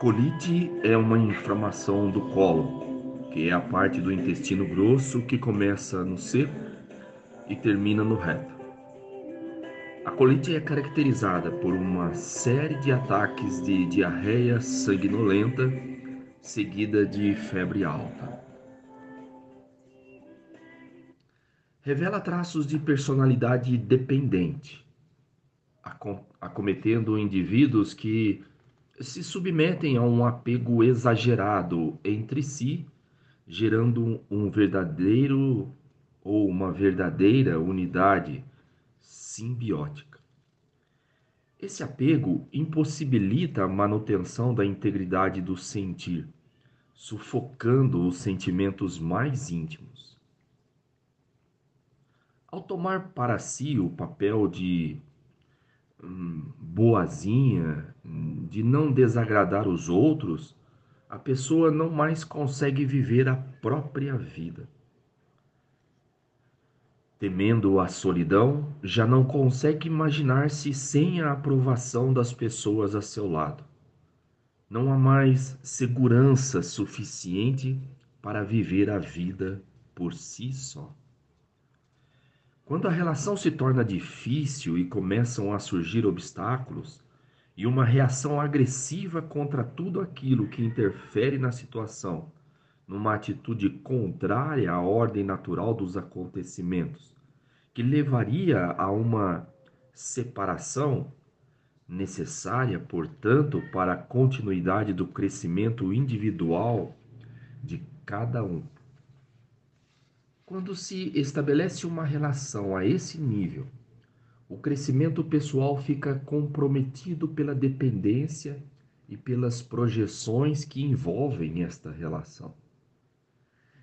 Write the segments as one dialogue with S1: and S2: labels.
S1: colite é uma inflamação do colo, que é a parte do intestino grosso que começa no seco e termina no reto. A colite é caracterizada por uma série de ataques de diarreia sanguinolenta seguida de febre alta. Revela traços de personalidade dependente, acometendo indivíduos que se submetem a um apego exagerado entre si, gerando um verdadeiro ou uma verdadeira unidade simbiótica. Esse apego impossibilita a manutenção da integridade do sentir, sufocando os sentimentos mais íntimos. Ao tomar para si o papel de boazinha, de não desagradar os outros, a pessoa não mais consegue viver a própria vida. Temendo a solidão, já não consegue imaginar-se sem a aprovação das pessoas a seu lado. Não há mais segurança suficiente para viver a vida por si só. Quando a relação se torna difícil e começam a surgir obstáculos, e uma reação agressiva contra tudo aquilo que interfere na situação, numa atitude contrária à ordem natural dos acontecimentos, que levaria a uma separação necessária, portanto, para a continuidade do crescimento individual de cada um. Quando se estabelece uma relação a esse nível, o crescimento pessoal fica comprometido pela dependência e pelas projeções que envolvem esta relação.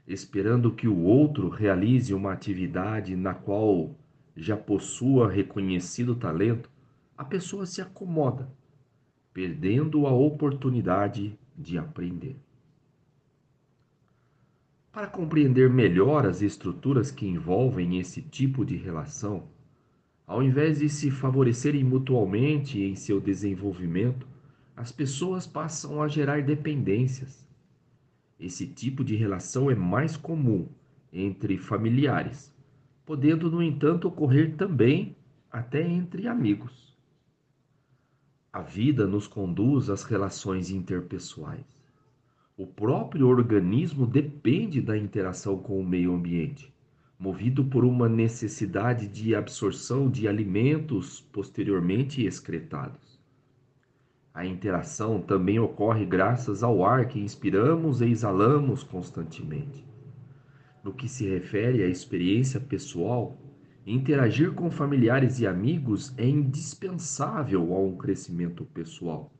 S1: Esperando que o outro realize uma atividade na qual já possua reconhecido talento, a pessoa se acomoda, perdendo a oportunidade de aprender. Para compreender melhor as estruturas que envolvem esse tipo de relação, ao invés de se favorecerem mutualmente em seu desenvolvimento, as pessoas passam a gerar dependências. Esse tipo de relação é mais comum entre familiares, podendo, no entanto, ocorrer também até entre amigos. A vida nos conduz às relações interpessoais. O próprio organismo depende da interação com o meio ambiente, movido por uma necessidade de absorção de alimentos posteriormente excretados. A interação também ocorre graças ao ar que inspiramos e exalamos constantemente. No que se refere à experiência pessoal, interagir com familiares e amigos é indispensável a um crescimento pessoal,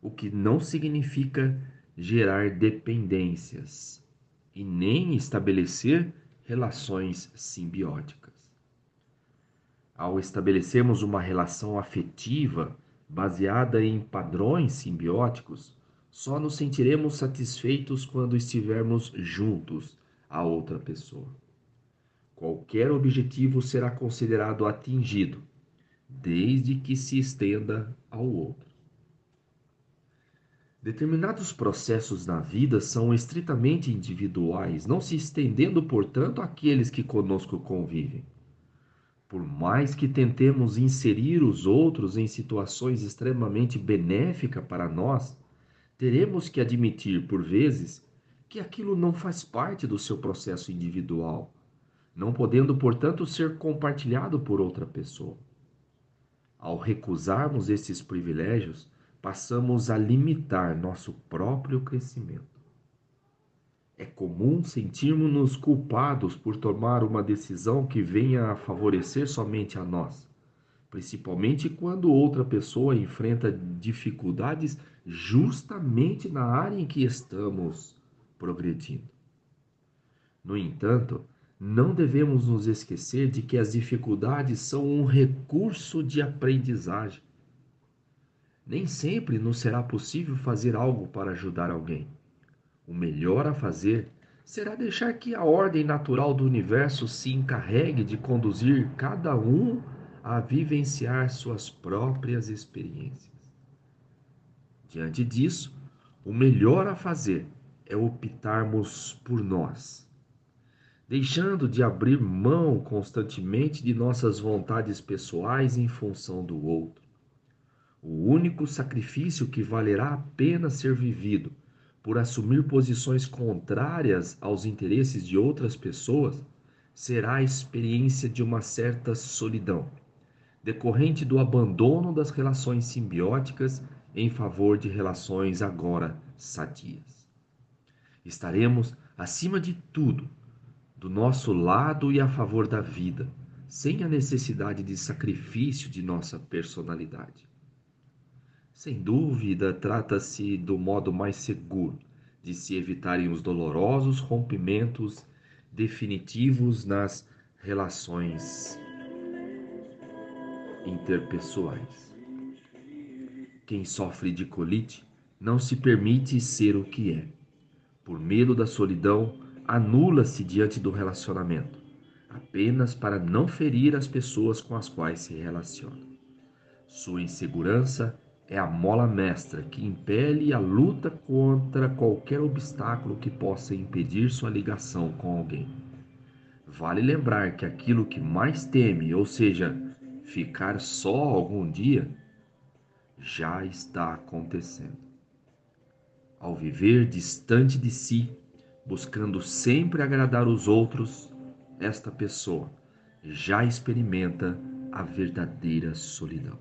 S1: o que não significa gerar dependências e nem estabelecer relações simbióticas. Ao estabelecermos uma relação afetiva baseada em padrões simbióticos, só nos sentiremos satisfeitos quando estivermos juntos a outra pessoa. Qualquer objetivo será considerado atingido, desde que se estenda ao outro. Determinados processos na vida são estritamente individuais, não se estendendo, portanto, àqueles que conosco convivem. Por mais que tentemos inserir os outros em situações extremamente benéficas para nós, teremos que admitir, por vezes, que aquilo não faz parte do seu processo individual, não podendo, portanto, ser compartilhado por outra pessoa. Ao recusarmos esses privilégios, passamos a limitar nosso próprio crescimento. É comum sentirmos-nos culpados por tomar uma decisão que venha a favorecer somente a nós, principalmente quando outra pessoa enfrenta dificuldades justamente na área em que estamos progredindo. No entanto, não devemos nos esquecer de que as dificuldades são um recurso de aprendizagem nem sempre nos será possível fazer algo para ajudar alguém. O melhor a fazer será deixar que a ordem natural do universo se encarregue de conduzir cada um a vivenciar suas próprias experiências. Diante disso, o melhor a fazer é optarmos por nós, deixando de abrir mão constantemente de nossas vontades pessoais em função do outro. O único sacrifício que valerá a pena ser vivido por assumir posições contrárias aos interesses de outras pessoas será a experiência de uma certa solidão, decorrente do abandono das relações simbióticas em favor de relações agora sadias. Estaremos, acima de tudo, do nosso lado e a favor da vida, sem a necessidade de sacrifício de nossa personalidade. Sem dúvida, trata-se do modo mais seguro de se evitarem os dolorosos rompimentos definitivos nas relações interpessoais. Quem sofre de colite não se permite ser o que é. Por medo da solidão, anula-se diante do relacionamento, apenas para não ferir as pessoas com as quais se relaciona. Sua insegurança é a mola mestra que impele a luta contra qualquer obstáculo que possa impedir sua ligação com alguém. Vale lembrar que aquilo que mais teme, ou seja, ficar só algum dia, já está acontecendo. Ao viver distante de si, buscando sempre agradar os outros, esta pessoa já experimenta a verdadeira solidão.